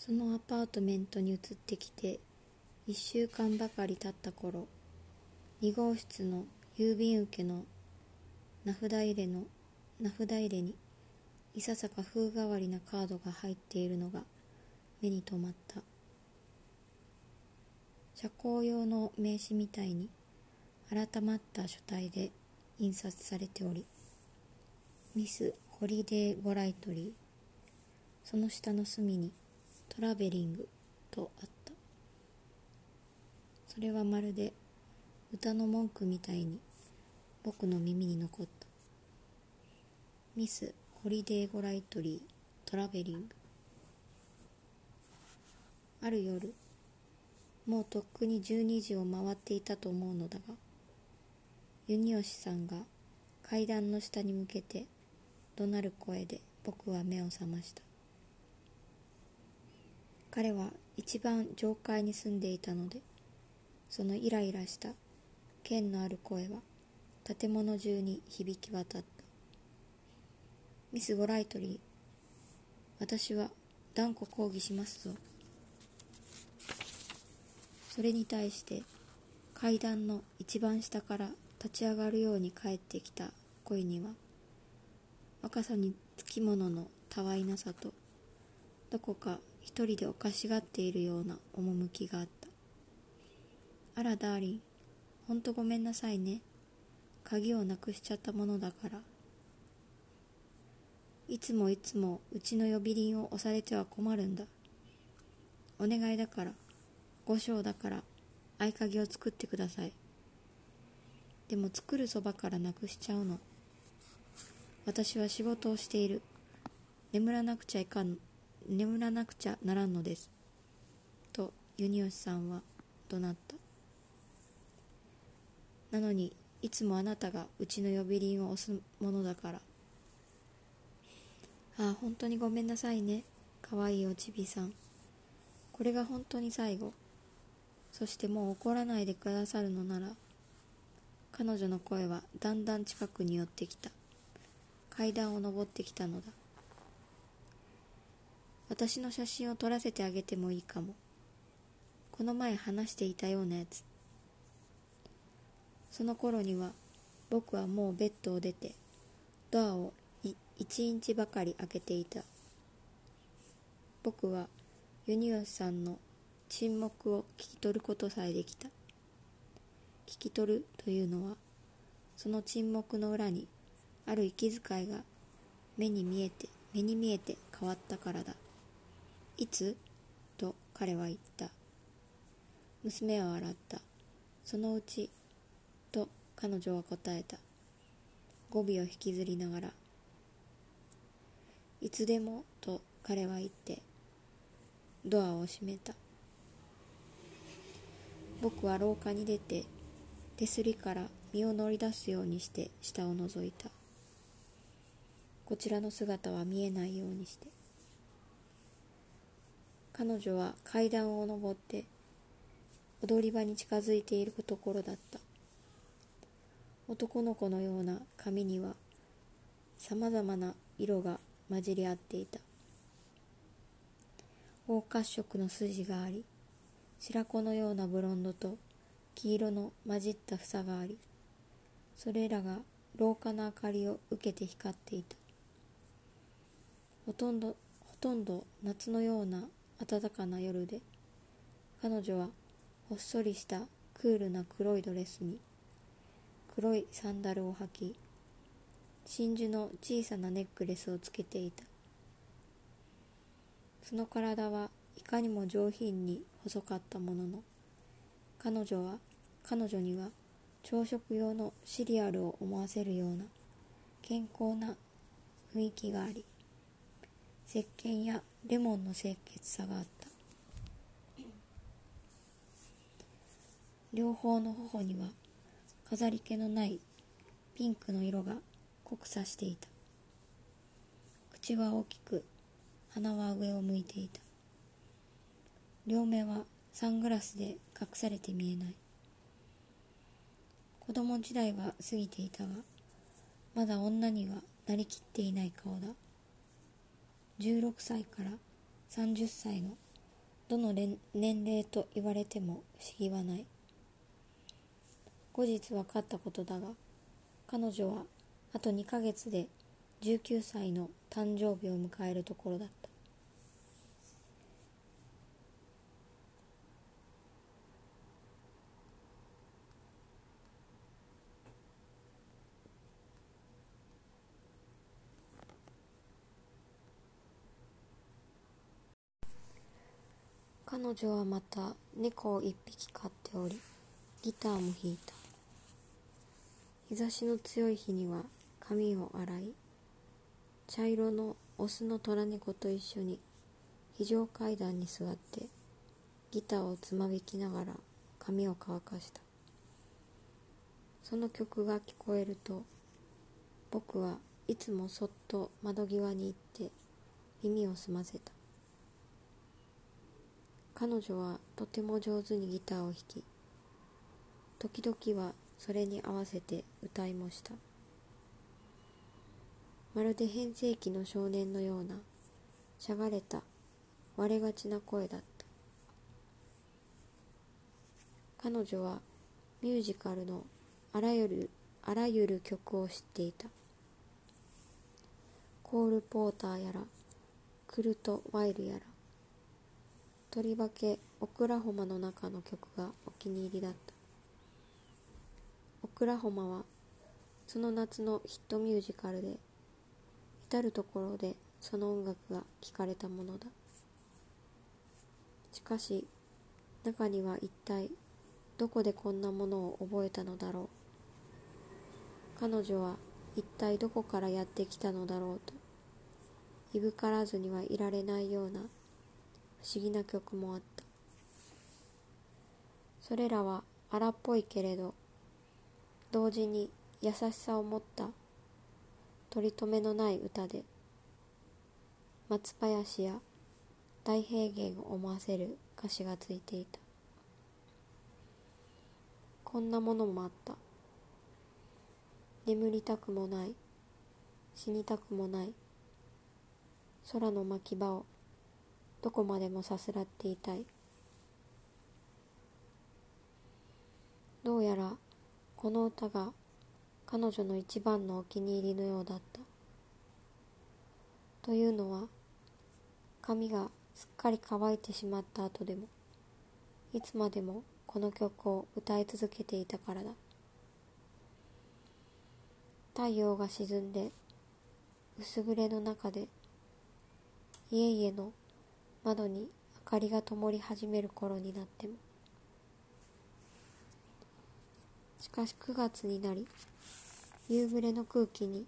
そのアパートメントに移ってきて1週間ばかり経った頃2号室の郵便受けの名札入れの名札入れにいささか風変わりなカードが入っているのが目に留まった。社交用の名刺みたいに改まった書体で印刷されておりMiss ホリデー・ゴライトリーその下の隅に traveling とあった。それはまるで歌の文句みたいに僕の耳に残った。 Miss ホリデー・ゴライトリー・ traveling。ある夜もうとっくに12時を回っていたと思うのだがユニヨシさんが階段の下に向けて怒鳴る声で僕は目を覚ました。彼は一番上階に住んでいたのでそのイライラした剣のある声は建物中に響き渡った。ミス・ゴライトリー私は断固抗議しますぞ。それに対して階段の一番下から立ち上がるように帰ってきた声には若さにつきもののたわいなさとどこか一人でおかしがっているような趣があった。あらダーリンほんとごめんなさいね。鍵をなくしちゃったものだから。いつもいつもうちの呼び鈴を押されては困るんだ。お願いだから。五章だから。合鍵を作ってください。でも作るそばからなくしちゃうの。私は仕事をしている。眠らなくちゃいかん眠らなくちゃならんのです。とユニオシさんは怒鳴った。なのにいつもあなたがうちの呼び鈴を押すものだから。ああ本当にごめんなさいね。かわいいおちびさん。これが本当に最後。そしてもう怒らないでくださるのなら彼女の声はだんだん近くに寄ってきた。階段を上ってきたのだ。私の写真を撮らせてあげてもいいかも。この前話していたようなやつ。その頃には僕はもうベッドを出てドアを1インチばかり開けていた。僕はユニオスさんの沈黙を聞き取ることさえできた。聞き取るというのはその沈黙の裏にある息遣いが目に見えて目に見えて変わったからだ。いつ？と彼は言った。娘は笑った。そのうちと彼女は答えた。語尾を引きずりながら。いつでもと彼は言って。ドアを閉めた。僕は廊下に出て手すりから身を乗り出すようにして下を覗いた。こちらの姿は見えないようにして。彼女は階段を上って踊り場に近づいているところだった。男の子のような髪にはさまざまな色が混じり合っていた。黄褐色の筋があり白子のようなブロンドと黄色の混じった房がありそれらが廊下の明かりを受けて光っていた。ほとんどほとんど夏のような暖かな夜で彼女はほっそりしたクールな黒いドレスに黒いサンダルを履き真珠の小さなネックレスをつけていた。その体はいかにも上品に細かったものの彼女は彼女には朝食用のシリアルを思わせるような健康な雰囲気があり石鹸やレモンの清潔さがあった。両方の頬には飾り気のないピンクの色が濃くさしていた。口は大きく鼻は上を向いていた。両目はサングラスで隠されて見えない。子供時代は過ぎていたがまだ女にはなりきっていない顔だ。16歳から30歳のどの年齢と言われても不思議はない。後日分かったことだが彼女はあと2ヶ月で19歳の誕生日を迎えるところだった。彼女はまた猫を一匹飼っておりギターも弾いた。日差しの強い日には髪を洗い茶色のオスの虎猫と一緒に非常階段に座ってギターをつまびきながら髪を乾かした。その曲が聞こえると僕はいつもそっと窓際に行って耳を澄ませた。彼女はとても上手にギターを弾き時々はそれに合わせて歌いもした。まるで変声期の少年のようなしゃがれた割れがちな声だった。彼女はミュージカルのあらゆるあらゆる曲を知っていた。コール・ポーターやらクルト・ワイルやらとりわけオクラホマの中の曲がお気に入りだった。オクラホマはその夏のヒットミュージカルで至る所でその音楽が聴かれたものだ。しかし中には一体どこでこんなものを覚えたのだろう。彼女は一体どこからやってきたのだろうといぶからずにはいられないような不思議な曲もあった。それらは荒っぽいけれど同時に優しさを持った取り留めのない歌で松林や大平原を思わせる歌詞がついていた。こんなものもあった。眠りたくもない死にたくもない空の巻き場をどこまでもさすらっていたい。どうやらこの歌が彼女の一番のお気に入りのようだった。というのは髪がすっかり乾いてしまった後でもいつまでもこの曲を歌い続けていたからだ。太陽が沈んで薄暮れの中で家々の窓に明かりが灯り始める頃になってもしかし9月になり夕暮れの空気に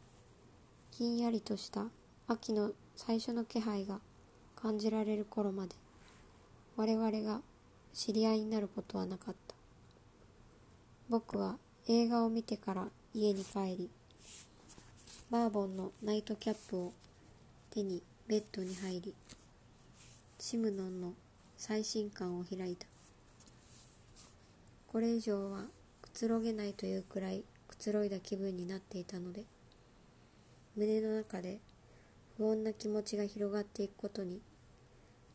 ひんやりとした秋の最初の気配が感じられる頃まで我々が知り合いになることはなかった。僕は映画を見てから家に帰りバーボンのナイトキャップを手にベッドに入りシムノンの最新刊を開いた。これ以上はくつろげないというくらいくつろいだ気分になっていたので胸の中で不穏な気持ちが広がっていくことに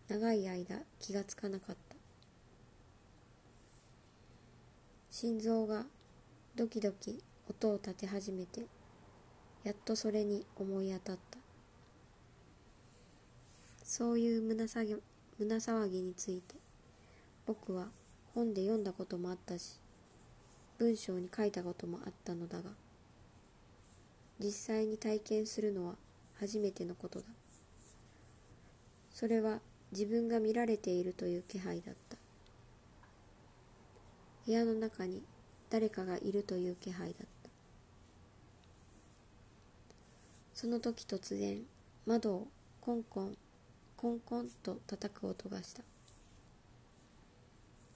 長い間気がつかなかった。心臓がドキドキ音を立て始めてやっとそれに思い当たった。そういう胸騒ぎ胸騒ぎについて僕は本で読んだこともあったし文章に書いたこともあったのだが実際に体験するのは初めてのことだ。それは自分が見られているという気配だった。部屋の中に誰かがいるという気配だった。その時突然窓をコンコンコンコンと叩く音がした。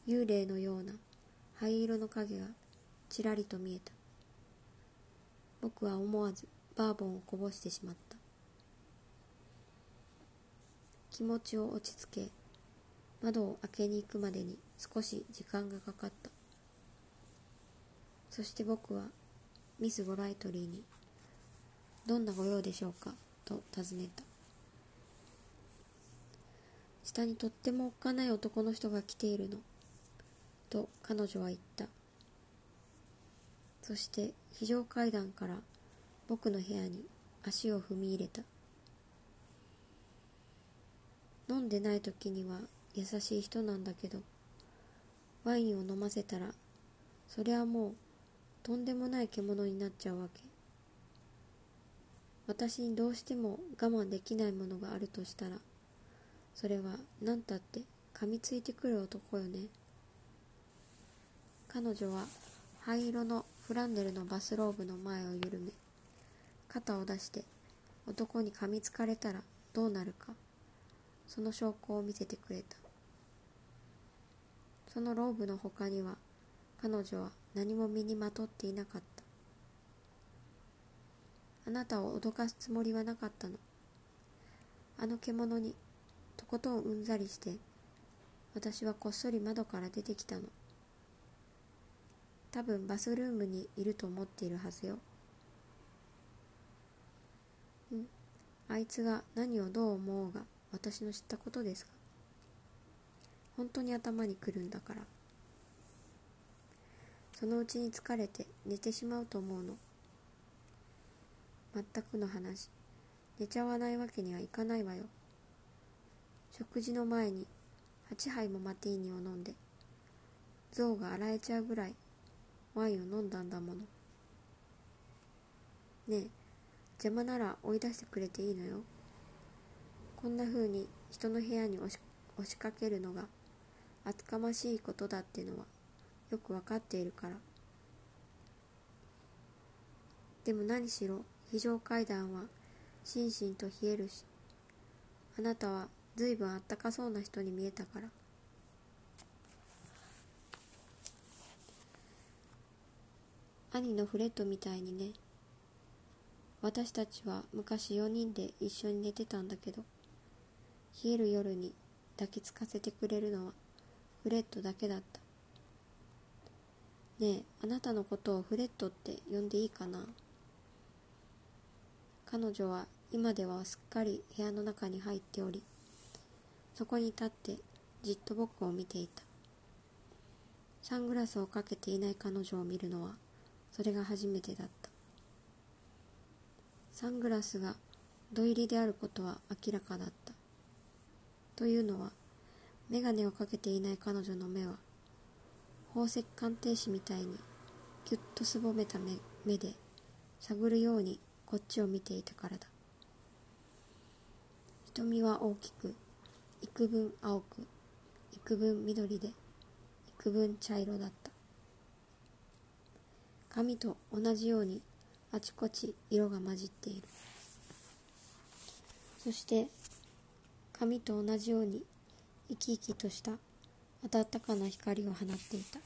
幽霊のような灰色の影がちらりと見えた。僕は思わずバーボンをこぼしてしまった。気持ちを落ち着け窓を開けに行くまでに少し時間がかかった。そして僕はミス・ゴライトリーに「どんなご用でしょうか?」と尋ねた。下にとってもおっかない男の人が来ているの。と彼女は言った。そして非常階段から僕の部屋に足を踏み入れた。飲んでない時には優しい人なんだけどワインを飲ませたらそれはもうとんでもない獣になっちゃうわけ。私にどうしても我慢できないものがあるとしたらそれは何たって噛みついてくる男よね。彼女は灰色のフランネルのバスローブの前を緩め肩を出して男に噛みつかれたらどうなるかその証拠を見せてくれた。そのローブの他には彼女は何も身にまとっていなかった。あなたを脅かすつもりはなかったの。あの獣にことんうんざりして私はこっそり窓から出てきたの。多分バスルームにいると思っているはずよ。ん。あいつが何をどう思おうが私の知ったことですが本当に頭にくるんだから。そのうちに疲れて寝てしまうと思うの。全くの話。寝ちゃわないわけにはいかないわよ。食事の前に8杯もマティーニを飲んで象が洗えちゃうぐらいワインを飲んだんだもの。ねえ邪魔なら追い出してくれていいのよ。こんな風に人の部屋に押し押しかけるのが厚かましいことだってのはよくわかっているから。でも何しろ非常階段は心身と冷えるしあなたはずいぶんあったかそうな人に見えたから。兄のフレッドみたいにね。私たちは昔4人で一緒に寝てたんだけど冷える夜に抱きつかせてくれるのはフレッドだけだった。ねえあなたのことをフレッドって呼んでいいかな？彼女は今ではすっかり部屋の中に入っておりそこに立ってじっと僕を見ていた。サングラスをかけていない彼女を見るのはそれが初めてだった。サングラスが土入りであることは明らかだった。というのは眼鏡をかけていない彼女の目は宝石鑑定士みたいにぎゅっとすぼめた目目で探るようにこっちを見ていたからだ。瞳は大きく幾分青く幾分緑で幾分茶色だった。髪と同じようにあちこち色が混じっている。そして髪と同じように生き生きとした暖かな光を放っていた。